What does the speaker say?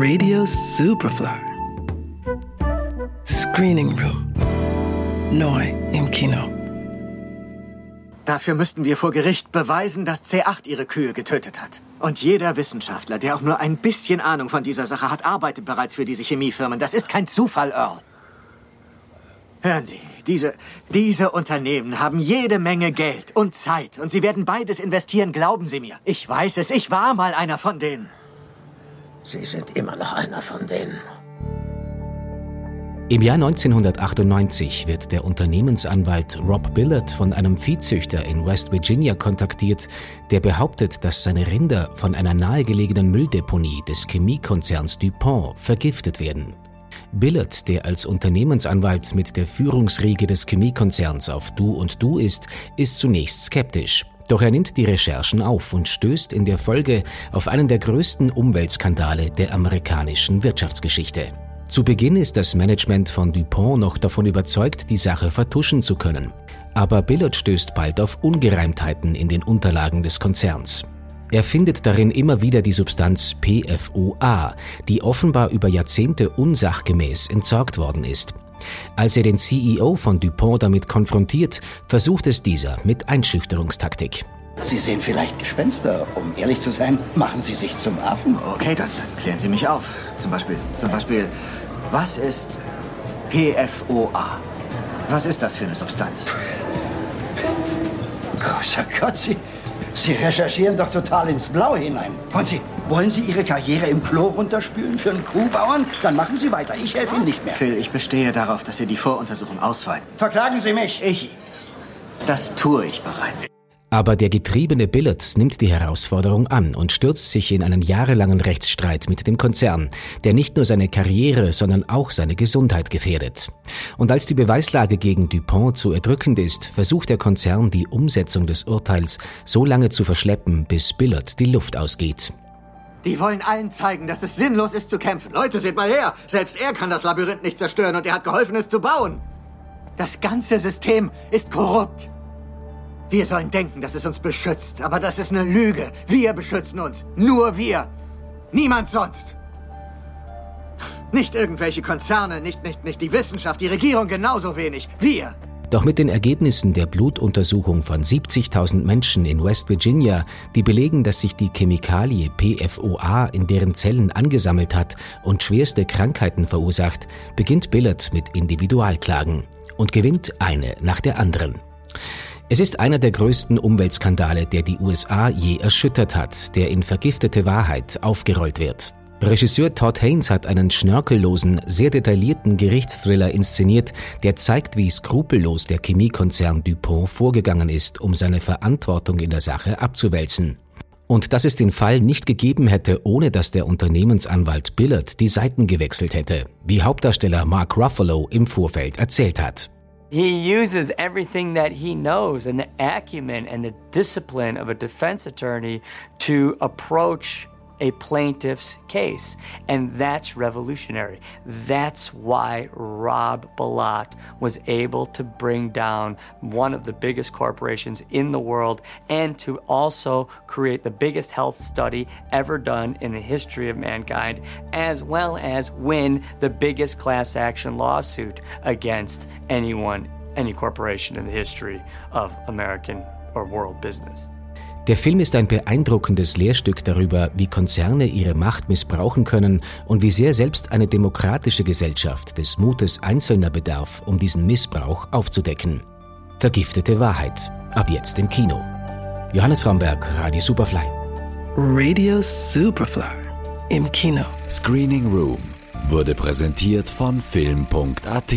Radio Superfly. Screening Room. Neu im Kino. Dafür müssten wir vor Gericht beweisen, dass C8 ihre Kühe getötet hat. Und jeder Wissenschaftler, der auch nur ein bisschen Ahnung von dieser Sache hat, arbeitet bereits für diese Chemiefirmen. Das ist kein Zufall, Earl. Hören Sie, diese, diese Unternehmen haben jede Menge Geld und Zeit und sie werden beides investieren, glauben Sie mir. Ich weiß es, ich war mal einer von denen. Sie sind immer noch einer von denen. Im Jahr 1998 wird der Unternehmensanwalt Rob Billard von einem Viehzüchter in West Virginia kontaktiert, der behauptet, dass seine Rinder von einer nahegelegenen Mülldeponie des Chemiekonzerns DuPont vergiftet werden. Billard, der als Unternehmensanwalt mit der Führungsriege des Chemiekonzerns auf Du und Du ist, ist zunächst skeptisch. Doch er nimmt die Recherchen auf und stößt in der Folge auf einen der größten Umweltskandale der amerikanischen Wirtschaftsgeschichte. Zu Beginn ist das Management von DuPont noch davon überzeugt, die Sache vertuschen zu können. Aber Billard stößt bald auf Ungereimtheiten in den Unterlagen des Konzerns. Er findet darin immer wieder die Substanz PFOA, die offenbar über Jahrzehnte unsachgemäß entsorgt worden ist. Als er den CEO von DuPont damit konfrontiert, versucht es dieser mit Einschüchterungstaktik. Sie sehen vielleicht Gespenster. Um ehrlich zu sein, machen Sie sich zum Affen. Okay, dann, dann klären Sie mich auf. Zum Beispiel, zum Beispiel, was ist PFOA? Was ist das für eine Substanz? Großer Gott, Sie, Sie recherchieren doch total ins Blaue hinein. Wollen Sie, wollen Sie Ihre Karriere im Klo runterspülen für einen Kuhbauern? Dann machen Sie weiter. Ich helfe Ihnen nicht mehr. Phil, ich bestehe darauf, dass Sie die Voruntersuchung ausweiten. Verklagen Sie mich. Ich. Das tue ich bereits. Aber der getriebene Billard nimmt die Herausforderung an und stürzt sich in einen jahrelangen Rechtsstreit mit dem Konzern, der nicht nur seine Karriere, sondern auch seine Gesundheit gefährdet. Und als die Beweislage gegen Dupont zu erdrückend ist, versucht der Konzern die Umsetzung des Urteils so lange zu verschleppen, bis Billard die Luft ausgeht. Die wollen allen zeigen, dass es sinnlos ist zu kämpfen. Leute, seht mal her. Selbst er kann das Labyrinth nicht zerstören und er hat geholfen, es zu bauen. Das ganze System ist korrupt. Wir sollen denken, dass es uns beschützt, aber das ist eine Lüge. Wir beschützen uns. Nur wir. Niemand sonst. Nicht irgendwelche Konzerne, nicht, nicht, nicht die Wissenschaft, die Regierung genauso wenig. Wir. Doch mit den Ergebnissen der Blutuntersuchung von 70.000 Menschen in West Virginia, die belegen, dass sich die Chemikalie PFOA in deren Zellen angesammelt hat und schwerste Krankheiten verursacht, beginnt Billard mit Individualklagen und gewinnt eine nach der anderen. Es ist einer der größten Umweltskandale, der die USA je erschüttert hat, der in vergiftete Wahrheit aufgerollt wird. Regisseur Todd Haynes hat einen schnörkellosen, sehr detaillierten Gerichtsthriller inszeniert, der zeigt, wie skrupellos der Chemiekonzern DuPont vorgegangen ist, um seine Verantwortung in der Sache abzuwälzen. Und dass es den Fall nicht gegeben hätte, ohne dass der Unternehmensanwalt Billard die Seiten gewechselt hätte, wie Hauptdarsteller Mark Ruffalo im Vorfeld erzählt hat. He uses everything that he knows and the acumen and the discipline of a defense attorney to approach a plaintiff's case. And that's revolutionary. That's why Rob Balat was able to bring down one of the biggest corporations in the world and to also create the biggest health study ever done in the history of mankind, as well as win the biggest class action lawsuit against anyone, any corporation in the history of American or world business. Der Film ist ein beeindruckendes Lehrstück darüber, wie Konzerne ihre Macht missbrauchen können und wie sehr selbst eine demokratische Gesellschaft des Mutes Einzelner bedarf, um diesen Missbrauch aufzudecken. Vergiftete Wahrheit. Ab jetzt im Kino. Johannes Romberg, Radio Superfly. Radio Superfly. Im Kino. Screening Room wurde präsentiert von Film.at.